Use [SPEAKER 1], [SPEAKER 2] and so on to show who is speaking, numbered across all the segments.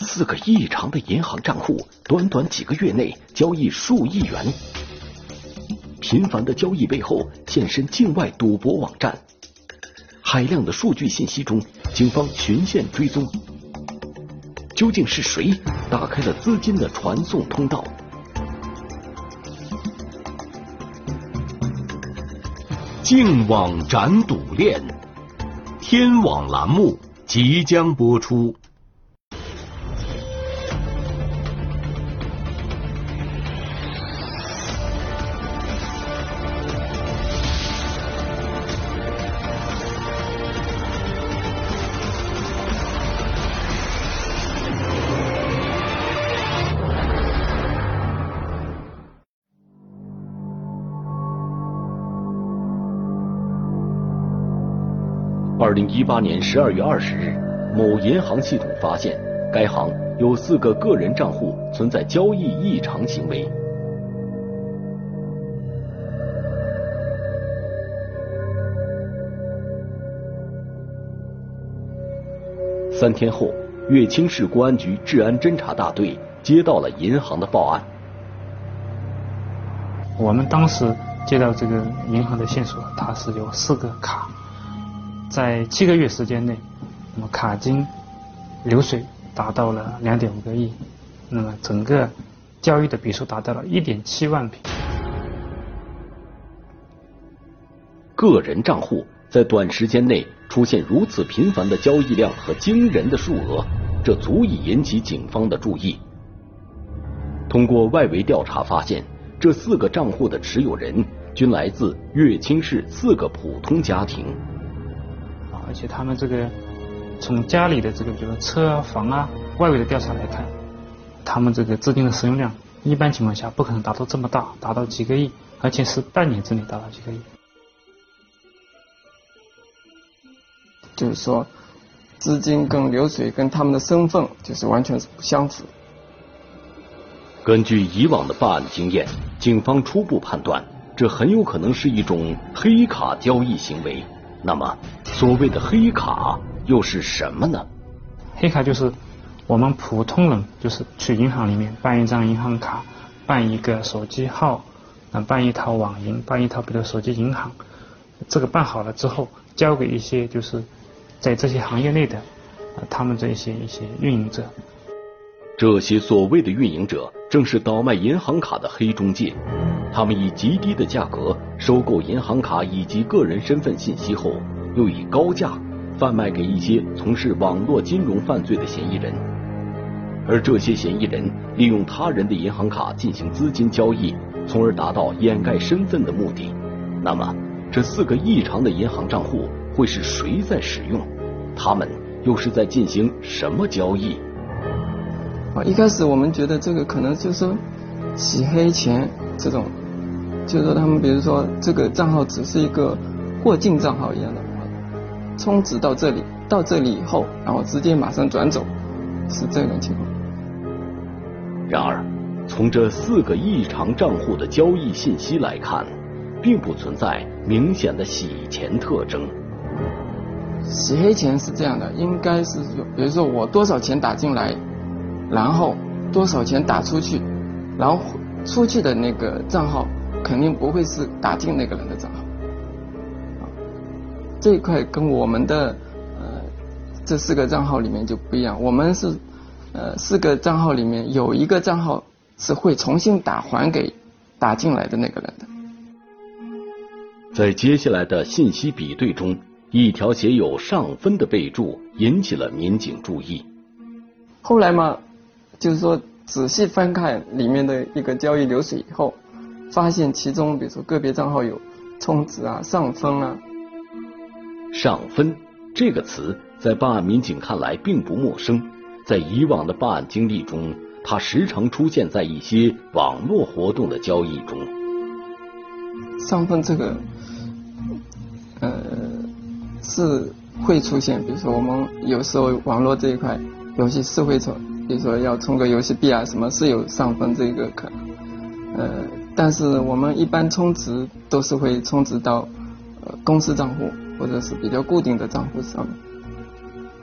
[SPEAKER 1] 四个异常的银行账户，短短几个月内交易数亿元。频繁的交易背后现身境外赌博网站，海量的数据信息中，警方循线追踪，究竟是谁打开了资金的传送通道？净网斩赌链，天网栏目即将播出。二零一八年十二月二十日，某银行系统发现该行有四个个人账户存在交易异常行为。三天后，乐清市公安局治安侦查大队接到了银行的报案。
[SPEAKER 2] 我们当时接到这个银行的线索，它是有四个卡。在七个月时间内，那么卡金流水达到了两点五个亿，那么整个交易的笔数达到了一点七万笔。
[SPEAKER 1] 个人账户在短时间内出现如此频繁的交易量和惊人的数额，这足以引起警方的注意。通过外围调查发现，这四个账户的持有人均来自乐清市四个普通家庭。
[SPEAKER 2] 而且他们这个从家里的这个，比如说车啊、房啊，外围的调查来看，他们这个资金的使用量，一般情况下不可能达到这么大，达到几个亿，而且是半年之内达到几个亿。
[SPEAKER 3] 就是说，资金跟流水跟他们的身份就是完全是不相符。
[SPEAKER 1] 根据以往的办案经验，警方初步判断，这很有可能是一种黑卡交易行为。那么，所谓的黑卡又是什么呢？
[SPEAKER 2] 黑卡就是我们普通人就是去银行里面办一张银行卡，办一个手机号，啊，办一套网银，办一套比如手机银行。这个办好了之后，交给一些就是在这些行业内的啊，他们这些一些运营者。
[SPEAKER 1] 这些所谓的运营者，正是倒卖银行卡的黑中介。他们以极低的价格收购银行卡以及个人身份信息后，又以高价贩卖给一些从事网络金融犯罪的嫌疑人。而这些嫌疑人利用他人的银行卡进行资金交易，从而达到掩盖身份的目的。那么，这四个异常的银行账户会是谁在使用？他们又是在进行什么交易？
[SPEAKER 3] 啊，一开始我们觉得这个可能就是说洗黑钱这种，就是说他们比如说这个账号只是一个过境账号一样的，充值到这里，到这里以后，然后直接马上转走，是这种情况。
[SPEAKER 1] 然而，从这四个异常账户的交易信息来看，并不存在明显的洗钱特征。
[SPEAKER 3] 洗黑钱是这样的，应该是说，比如说我多少钱打进来。然后多少钱打出去，然后出去的那个账号肯定不会是打进那个人的账号，这一块跟我们的呃这四个账号里面就不一样，我们是呃四个账号里面有一个账号是会重新打还给打进来的那个人的。
[SPEAKER 1] 在接下来的信息比对中，一条写有上分的备注引起了民警注意。
[SPEAKER 3] 后来嘛。就是说，仔细翻看里面的一个交易流水以后，发现其中比如说个别账号有充值啊、上分啊。
[SPEAKER 1] 上分这个词在办案民警看来并不陌生，在以往的办案经历中，它时常出现在一些网络活动的交易中。
[SPEAKER 3] 上分这个，呃，是会出现，比如说我们有时候网络这一块游戏是会出。比如说要充个游戏币啊，什么是有上分这个可能，呃，但是我们一般充值都是会充值到呃公司账户或者是比较固定的账户上面。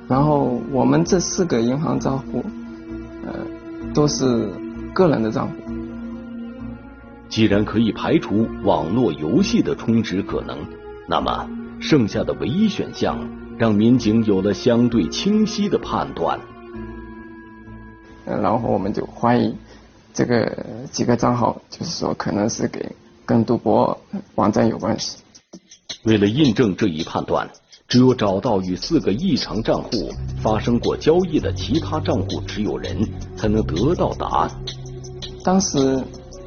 [SPEAKER 3] 然后我们这四个银行账户呃，都是个人的账户。
[SPEAKER 1] 既然可以排除网络游戏的充值可能，那么剩下的唯一选项让民警有了相对清晰的判断。
[SPEAKER 3] 然后我们就怀疑这个几个账号，就是说可能是给跟赌博网站有关系。
[SPEAKER 1] 为了印证这一判断，只有找到与四个异常账户发生过交易的其他账户持有人，才能得到答案。
[SPEAKER 3] 当时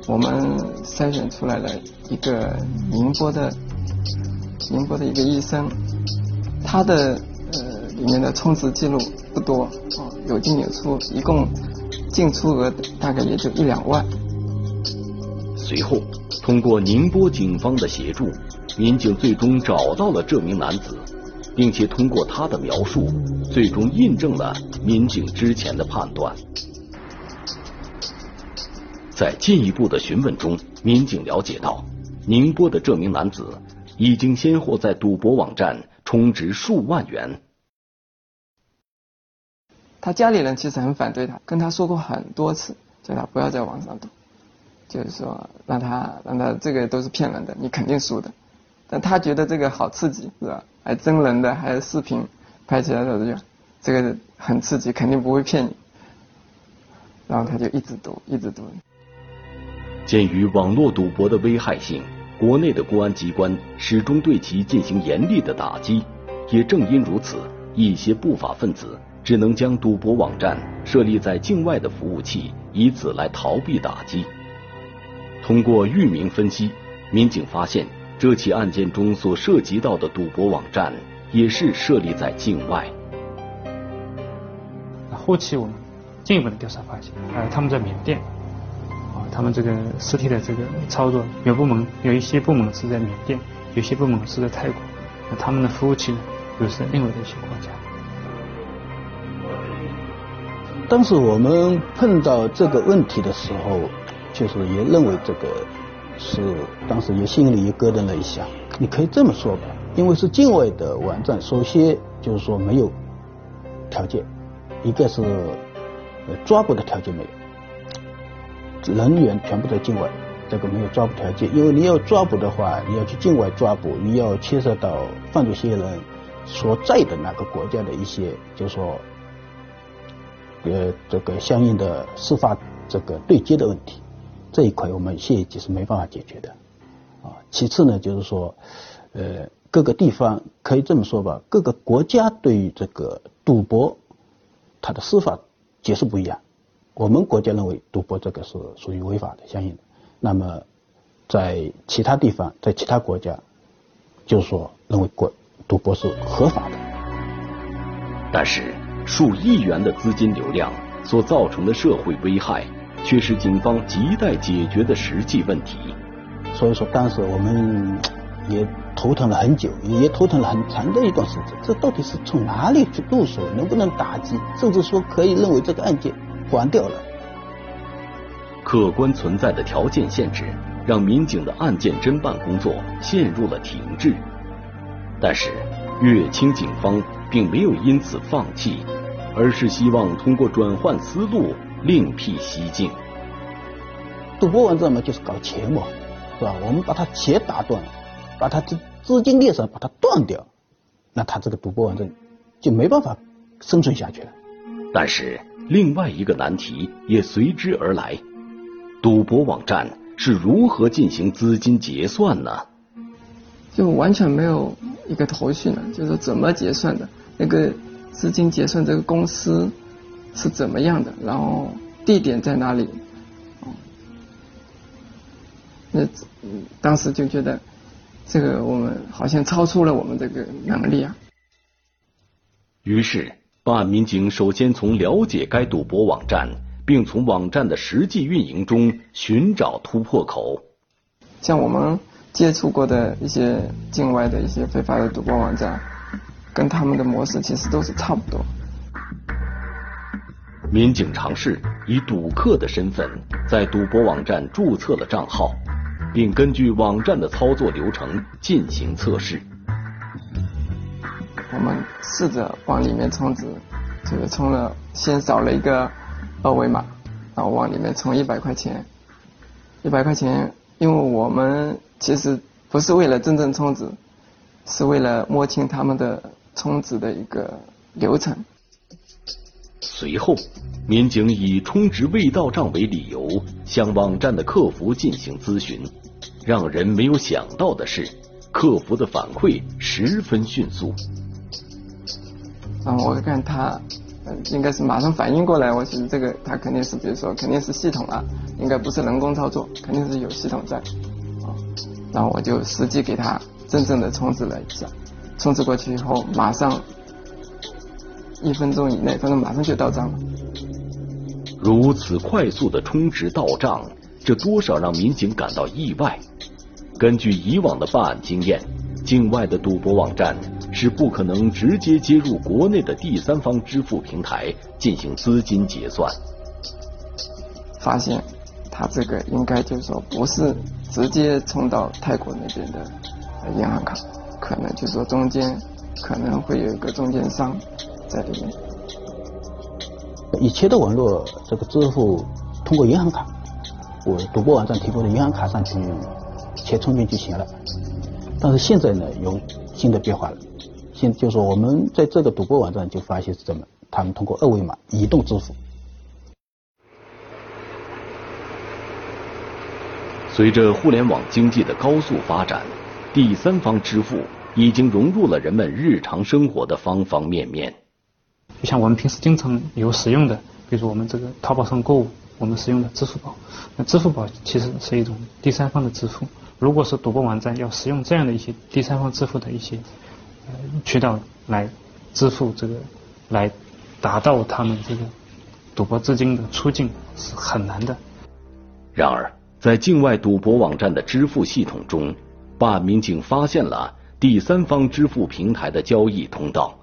[SPEAKER 3] 我们筛选出来了一个宁波的宁波的一个医生，他的呃里面的充值记录不多啊，有进有出，一共进出额大概也就一两万。
[SPEAKER 1] 随后，通过宁波警方的协助，民警最终找到了这名男子。并且通过他的描述，最终印证了民警之前的判断。在进一步的询问中，民警了解到，宁波的这名男子已经先后在赌博网站充值数万元。
[SPEAKER 3] 他家里人其实很反对他，跟他说过很多次，叫他不要在网上赌，就是说让他让他这个都是骗人的，你肯定输的。但他觉得这个好刺激，是吧？还真人的，还有视频拍起来的，这个这个很刺激，肯定不会骗你。然后他就一直赌，一直赌。
[SPEAKER 1] 鉴于网络赌博的危害性，国内的公安机关始终对其进行严厉的打击。也正因如此，一些不法分子只能将赌博网站设立在境外的服务器，以此来逃避打击。通过域名分析，民警发现。这起案件中所涉及到的赌博网站也是设立在境外。
[SPEAKER 2] 后期我们进一步的调查发现，呃，他们在缅甸，啊，他们这个实体的这个操作，有部门有一些部门是在缅甸，有些部门是在泰国，那他们的服务器呢又是在另外的一些国家。
[SPEAKER 4] 当时我们碰到这个问题的时候，就是也认为这个。是当时也心里也咯噔了一下。你可以这么说吧，因为是境外的网站，首先就是说没有条件，一个是抓捕的条件没有，人员全部在境外，这个没有抓捕条件。因为你要抓捕的话，你要去境外抓捕，你要牵涉到犯罪嫌疑人所在的那个国家的一些，就是说呃这个相应的司法这个对接的问题。这一块我们县级是没办法解决的，啊，其次呢，就是说，呃，各个地方可以这么说吧，各个国家对于这个赌博，它的司法解释不一样。我们国家认为赌博这个是属于违法的，相应的。那么，在其他地方，在其他国家，就是说认为国赌博是合法的。
[SPEAKER 1] 但是，数亿元的资金流量所造成的社会危害。却是警方亟待解决的实际问题。
[SPEAKER 4] 所以说，当时我们也头疼了很久，也头疼了很长的一段时间。这到底是从哪里去入手？能不能打击？甚至说可以认为这个案件关掉了。
[SPEAKER 1] 客观存在的条件限制，让民警的案件侦办工作陷入了停滞。但是，乐清警方并没有因此放弃，而是希望通过转换思路。另辟蹊径，
[SPEAKER 4] 赌博网站嘛，就是搞钱嘛，是吧？我们把它钱打断，把它资资金链上把它断掉，那他这个赌博网站就没办法生存下去了。
[SPEAKER 1] 但是另外一个难题也随之而来，赌博网站是如何进行资金结算呢？
[SPEAKER 3] 就完全没有一个头绪呢，就是怎么结算的？那个资金结算这个公司。是怎么样的？然后地点在哪里？那当时就觉得这个我们好像超出了我们这个能力啊。
[SPEAKER 1] 于是，办案民警首先从了解该赌博网站，并从网站的实际运营中寻找突破口。
[SPEAKER 3] 像我们接触过的一些境外的一些非法的赌博网站，跟他们的模式其实都是差不多。
[SPEAKER 1] 民警尝试以赌客的身份在赌博网站注册了账号，并根据网站的操作流程进行测试。
[SPEAKER 3] 我们试着往里面充值，这个充了，先扫了一个二维码，然后往里面充一百块钱。一百块钱，因为我们其实不是为了真正充值，是为了摸清他们的充值的一个流程。
[SPEAKER 1] 随后，民警以充值未到账为理由，向网站的客服进行咨询。让人没有想到的是，客服的反馈十分迅速。
[SPEAKER 3] 嗯，我看他。应该是马上反应过来，我其实这个他肯定是，比如说肯定是系统啊，应该不是人工操作，肯定是有系统在，啊，然后我就实际给他真正的充值了一下，充值过去以后，马上一分钟以内，反正马上就到账了。
[SPEAKER 1] 如此快速的充值到账，这多少让民警感到意外。根据以往的办案经验，境外的赌博网站。是不可能直接接入国内的第三方支付平台进行资金结算。
[SPEAKER 3] 发现他这个应该就是说不是直接充到泰国那边的银行卡，可能就是说中间可能会有一个中间商在里面。
[SPEAKER 4] 以前的网络这个支付通过银行卡，我赌博网站提供的银行卡上去钱充进就行了，但是现在呢有新的变化了。现就是说，我们在这个赌博网站就发现是怎么，他们通过二维码移动支付。
[SPEAKER 1] 随着互联网经济的高速发展，第三方支付已经融入了人们日常生活的方方面面。
[SPEAKER 2] 就像我们平时经常有使用的，比如说我们这个淘宝上购物，我们使用的支付宝，那支付宝其实是一种第三方的支付。如果是赌博网站要使用这样的一些第三方支付的一些。渠道来支付这个，来达到他们这个赌博资金的出境是很难的。
[SPEAKER 1] 然而，在境外赌博网站的支付系统中，办案民警发现了第三方支付平台的交易通道。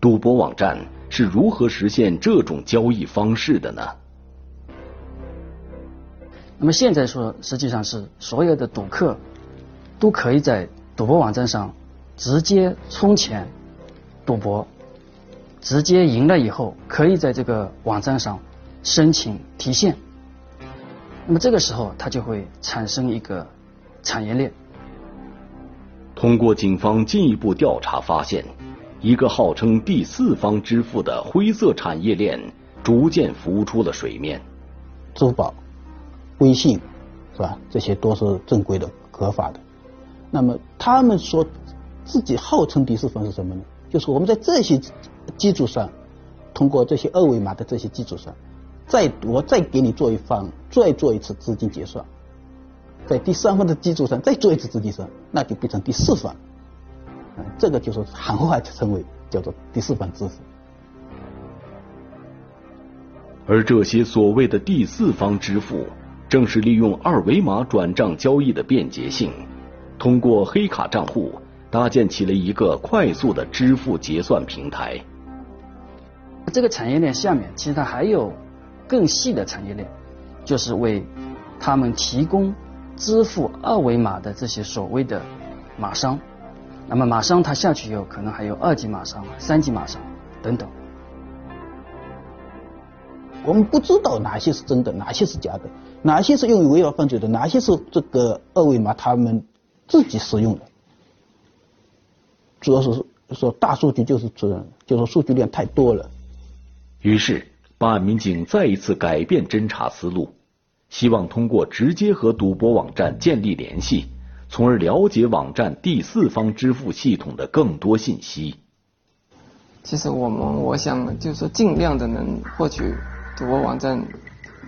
[SPEAKER 1] 赌博网站是如何实现这种交易方式的呢？
[SPEAKER 5] 那么现在说，实际上是所有的赌客都可以在赌博网站上。直接充钱赌博，直接赢了以后，可以在这个网站上申请提现。那么这个时候，它就会产生一个产业链。
[SPEAKER 1] 通过警方进一步调查发现，一个号称第四方支付的灰色产业链逐渐浮出了水面。
[SPEAKER 4] 支付宝、微信，是吧？这些都是正规的、合法的。那么他们说。自己号称第四方是什么呢？就是我们在这些基础上，通过这些二维码的这些基础上，再我再给你做一方，再做一次资金结算，在第三方的基础上再做一次资金结算，那就变成第四方。这个就是行话称为叫做第四方支付。
[SPEAKER 1] 而这些所谓的第四方支付，正是利用二维码转账交易的便捷性，通过黑卡账户。搭建起了一个快速的支付结算平台。
[SPEAKER 5] 这个产业链下面，其实它还有更细的产业链，就是为他们提供支付二维码的这些所谓的码商。那么码商他下去以后，可能还有二级码商、三级码商等等。
[SPEAKER 4] 我们不知道哪些是真的，哪些是假的，哪些是用于违法犯罪的，哪些是这个二维码他们自己使用的。主要是说大数据就是这，就是数据量太多了。
[SPEAKER 1] 于是，办案民警再一次改变侦查思路，希望通过直接和赌博网站建立联系，从而了解网站第四方支付系统的更多信息。
[SPEAKER 3] 其实我们我想就是说尽量的能获取赌博网站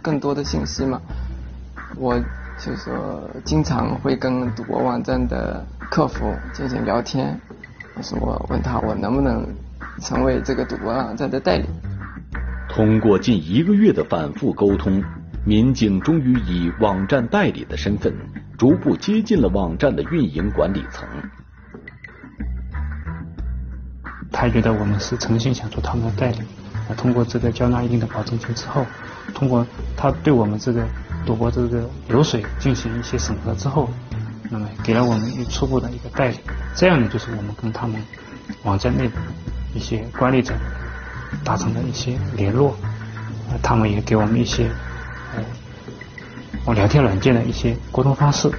[SPEAKER 3] 更多的信息嘛。我就说经常会跟赌博网站的客服进行聊天。我说我问他，我能不能成为这个赌博网站的代理？
[SPEAKER 1] 通过近一个月的反复沟通，民警终于以网站代理的身份，逐步接近了网站的运营管理层。
[SPEAKER 2] 他觉得我们是诚心想做他们的代理，通过这个交纳一定的保证金之后，通过他对我们这个赌博这个流水进行一些审核之后。那么给了我们一初步的一个代理，这样呢，就是我们跟他们网站内部一些管理者达成了一些联络，他们也给我们一些，我聊天软件的一些沟通方式，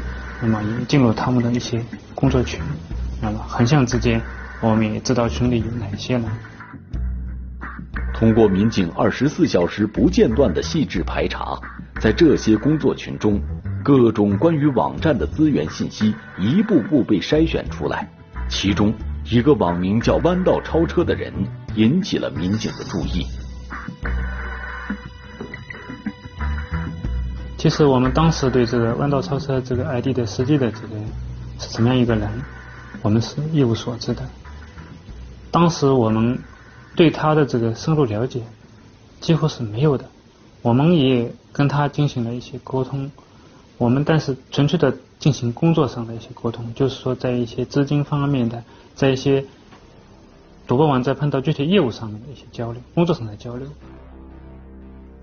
[SPEAKER 2] 那么也进入他们的一些工作群，那么横向之间，我们也知道群里有哪些人。
[SPEAKER 1] 通过民警二十四小时不间断的细致排查，在这些工作群中，各种关于网站的资源信息一步步被筛选出来。其中，一个网名叫“弯道超车”的人引起了民警的注意。
[SPEAKER 2] 其实，我们当时对这个“弯道超车”这个 ID 的实际的这个是什么样一个人，我们是一无所知的。当时我们。对他的这个深入了解几乎是没有的，我们也跟他进行了一些沟通，我们但是纯粹的进行工作上的一些沟通，就是说在一些资金方面的，在一些赌博网站碰到具体业务上面的一些交流，工作上的交流。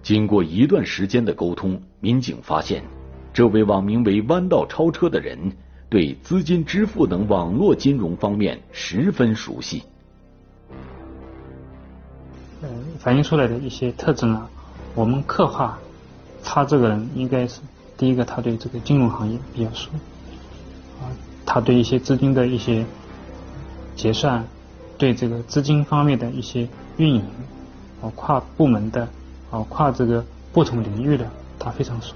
[SPEAKER 1] 经过一段时间的沟通，民警发现，这位网名为“弯道超车”的人对资金支付等网络金融方面十分熟悉。
[SPEAKER 2] 呃，反映出来的一些特征啊，我们刻画他这个人应该是第一个，他对这个金融行业比较熟啊，他对一些资金的一些结算，对这个资金方面的一些运营，啊，跨部门的啊，跨这个不同领域的，他非常熟。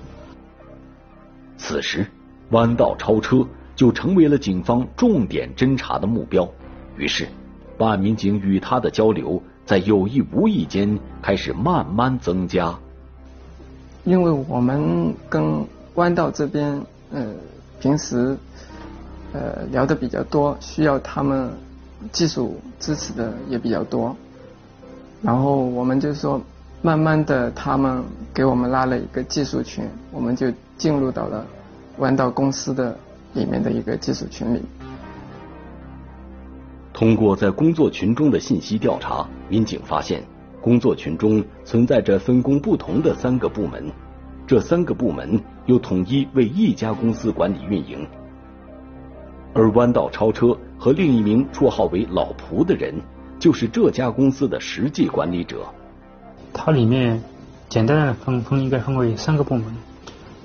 [SPEAKER 1] 此时，弯道超车就成为了警方重点侦查的目标。于是，办案民警与他的交流。在有意无意间开始慢慢增加，
[SPEAKER 3] 因为我们跟弯道这边呃平时呃聊的比较多，需要他们技术支持的也比较多，然后我们就说慢慢的他们给我们拉了一个技术群，我们就进入到了弯道公司的里面的一个技术群里。
[SPEAKER 1] 通过在工作群中的信息调查，民警发现工作群中存在着分工不同的三个部门，这三个部门又统一为一家公司管理运营。而弯道超车和另一名绰号为“老蒲”的人，就是这家公司的实际管理者。
[SPEAKER 2] 它里面简单的分分应该分为三个部门，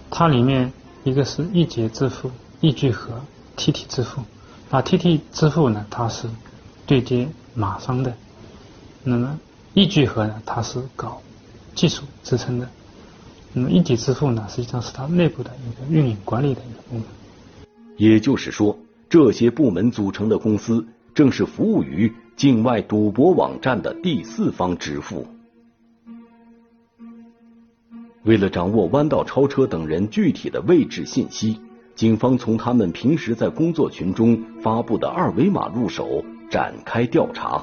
[SPEAKER 2] 它里面一个是易捷支付、易聚合、TT 支付。那 TT 支付呢，它是。对接马商的，那么易聚合呢，它是搞技术支撑的，那么一体支付呢，实际上是它内部的一个运营管理的一个部门。
[SPEAKER 1] 也就是说，这些部门组成的公司，正是服务于境外赌博网站的第四方支付。为了掌握弯道超车等人具体的位置信息，警方从他们平时在工作群中发布的二维码入手。展开调查。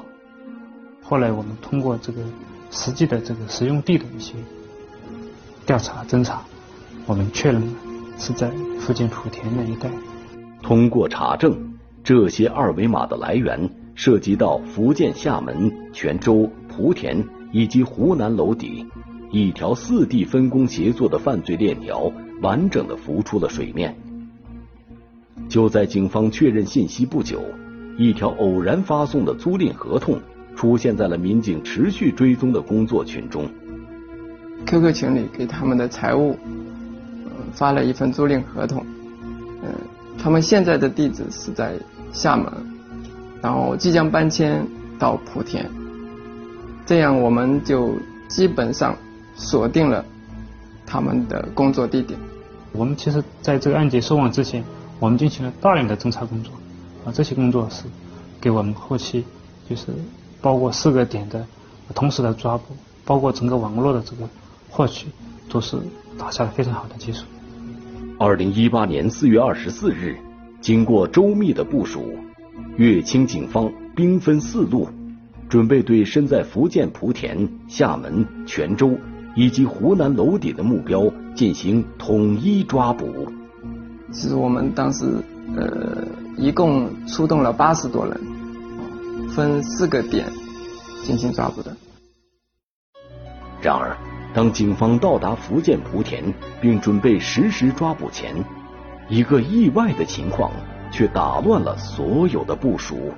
[SPEAKER 2] 后来我们通过这个实际的这个使用地的一些调查侦查，我们确认是在福建莆田那一带。
[SPEAKER 1] 通过查证，这些二维码的来源涉及到福建厦门、泉州、莆田以及湖南娄底，一条四地分工协作的犯罪链条完整的浮出了水面。就在警方确认信息不久。一条偶然发送的租赁合同出现在了民警持续追踪的工作群中。
[SPEAKER 3] QQ 群里给他们的财务发了一份租赁合同，嗯，他们现在的地址是在厦门，然后即将搬迁到莆田，这样我们就基本上锁定了他们的工作地点。
[SPEAKER 2] 我们其实在这个案件收网之前，我们进行了大量的侦查工作。啊，这些工作是给我们后期就是包括四个点的同时的抓捕，包括整个网络的这个获取，都是打下了非常好的基础。
[SPEAKER 1] 二零一八年四月二十四日，经过周密的部署，乐清警方兵分四路，准备对身在福建莆田、厦门、泉州以及湖南娄底的目标进行统一抓捕。
[SPEAKER 3] 其实我们当时呃。一共出动了八十多人，分四个点进行抓捕的。
[SPEAKER 1] 然而，当警方到达福建莆田并准备实施抓捕前，一个意外的情况却打乱了所有的部署。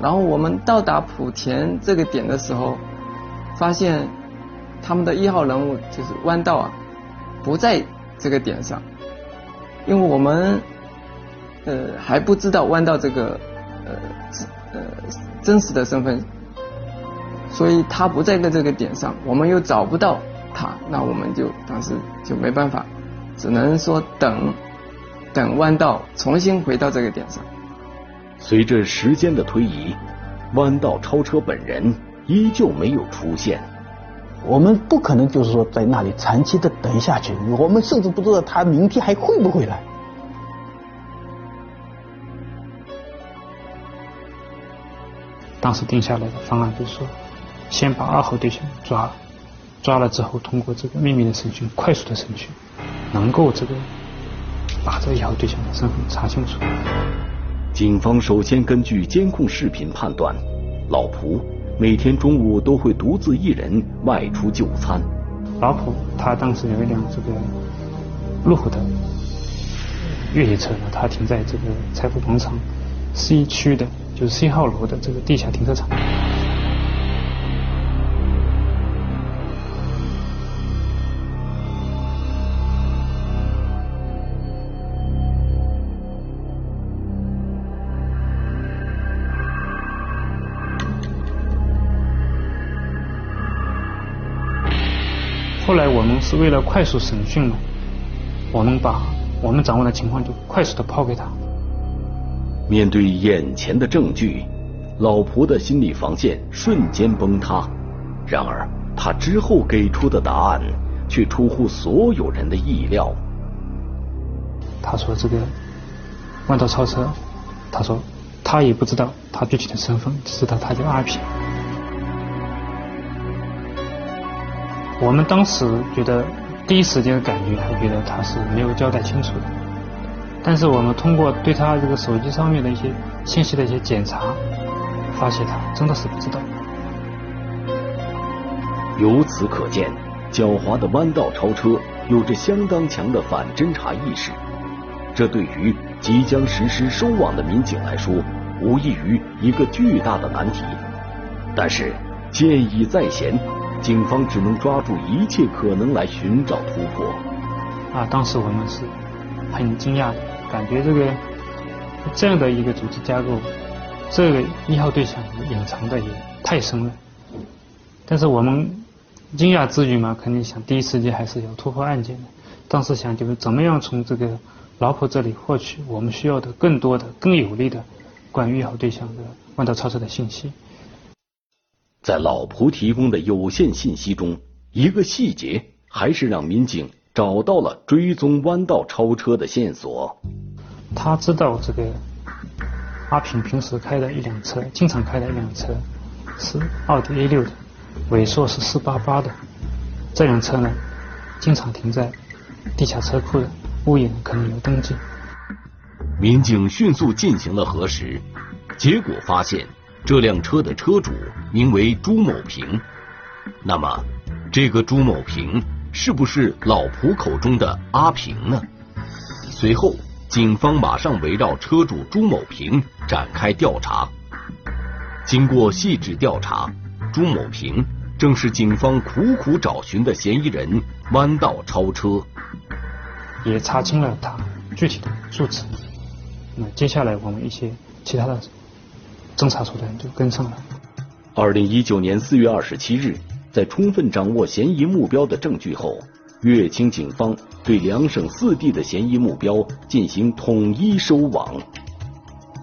[SPEAKER 3] 然后我们到达莆田这个点的时候，发现他们的一号人物就是弯道啊，不在这个点上，因为我们呃还不知道弯道这个呃呃真实的身份，所以他不在的这个点上，我们又找不到他，那我们就当时就没办法，只能说等等弯道重新回到这个点上。
[SPEAKER 1] 随着时间的推移，弯道超车本人依旧没有出现。
[SPEAKER 4] 我们不可能就是说在那里长期的等下去，我们甚至不知道他明天还会不会来。
[SPEAKER 2] 当时定下来的方案就是说，先把二号对象抓了，抓了之后通过这个秘密的审讯、快速的审讯，能够这个把这一号对象的身份查清楚。
[SPEAKER 1] 警方首先根据监控视频判断，老蒲每天中午都会独自一人外出就餐。
[SPEAKER 2] 老浦他当时有一辆这个路虎的越野车呢，他停在这个财富广场 C 区的。就是 C 号楼的这个地下停车场。是为了快速审讯嘛，我们把我们掌握的情况就快速的抛给他。
[SPEAKER 1] 面对眼前的证据，老蒲的心理防线瞬间崩塌。然而，他之后给出的答案却出乎所有人的意料。
[SPEAKER 2] 他说：“这个弯道超车，他说他也不知道他具体的身份，只知道他叫阿平。”我们当时觉得第一时间的感觉，还觉得他是没有交代清楚的。但是我们通过对他这个手机上面的一些信息的一些检查，发现他真的是不知道。
[SPEAKER 1] 由此可见，狡猾的弯道超车有着相当强的反侦查意识，这对于即将实施收网的民警来说，无异于一个巨大的难题。但是箭已在弦，警方只能抓住一切可能来寻找突破。
[SPEAKER 2] 啊，当时我们是很惊讶的。感觉这个这样的一个组织架构，这个一号对象隐藏的也太深了。但是我们惊讶之余嘛，肯定想第一时间还是要突破案件的。当时想就是怎么样从这个老婆这里获取我们需要的更多的、更有力的关于一号对象的弯道超车的信息。
[SPEAKER 1] 在老蒲提供的有限信息中，一个细节还是让民警找到了追踪弯道超车的线索。
[SPEAKER 2] 他知道这个阿平平时开的一辆车，经常开的一辆车是奥迪 A 六的，尾数是四八八的。这辆车呢，经常停在地下车库的物业可能有登记。
[SPEAKER 1] 民警迅速进行了核实，结果发现这辆车的车主名为朱某平。那么，这个朱某平是不是老蒲口中的阿平呢？随后。警方马上围绕车主朱某平展开调查。经过细致调查，朱某平正是警方苦苦找寻的嫌疑人。弯道超车，
[SPEAKER 2] 也查清了他具体的住址。那接下来我们一些其他的侦查手段就跟上了。
[SPEAKER 1] 二零一九年四月二十七日，在充分掌握嫌疑目标的证据后。乐清警方对两省四地的嫌疑目标进行统一收网。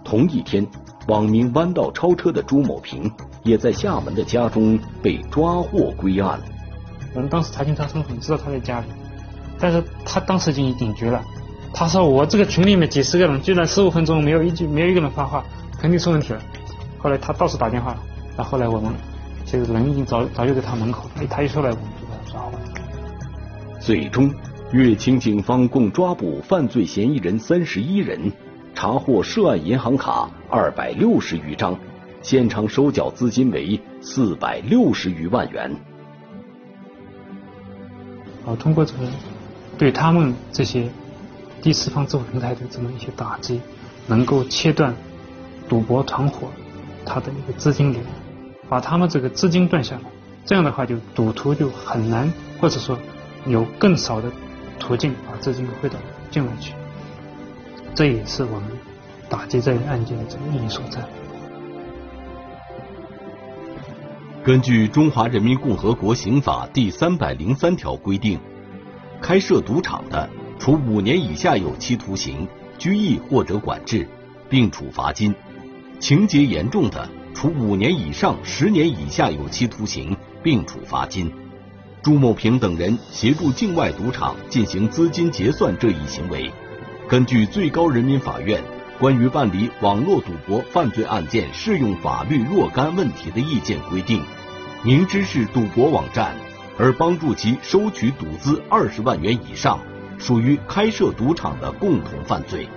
[SPEAKER 1] 同一天，网名“弯道超车”的朱某平也在厦门的家中被抓获归案。
[SPEAKER 2] 我们当时查清他身份，知道他在家里，但是他当时已经警觉了。他说：“我这个群里面几十个人，居然十五分钟没有一句没有一个人发话，肯定出问题了。”后来他到处打电话，那后来我们就是人已经早早就在他门口，哎，他一出来我们就把他抓了。
[SPEAKER 1] 最终，乐清警方共抓捕犯罪嫌疑人三十一人，查获涉案银行卡二百六十余张，现场收缴资金为四百六十余万元。
[SPEAKER 2] 好，通过这个对他们这些第四方支付平台的这么一些打击，能够切断赌博团伙他的一个资金流，把他们这个资金断下来，这样的话就赌徒就很难，或者说有更少的途径把资金汇到境外去。这也是我们打击这一案件的这个意义所在。
[SPEAKER 1] 根据《中华人民共和国刑法》第三百零三条规定，开设赌场的，处五年以下有期徒刑、拘役或者管制，并处罚金；情节严重的，处五年以上十年以下有期徒刑，并处罚金。朱某平等人协助境外赌场进行资金结算这一行为，根据最高人民法院关于办理网络赌博犯罪案件适用法律若干问题的意见规定，明知是赌博网站而帮助其收取赌资二十万元以上，属于开设赌场的共同犯罪。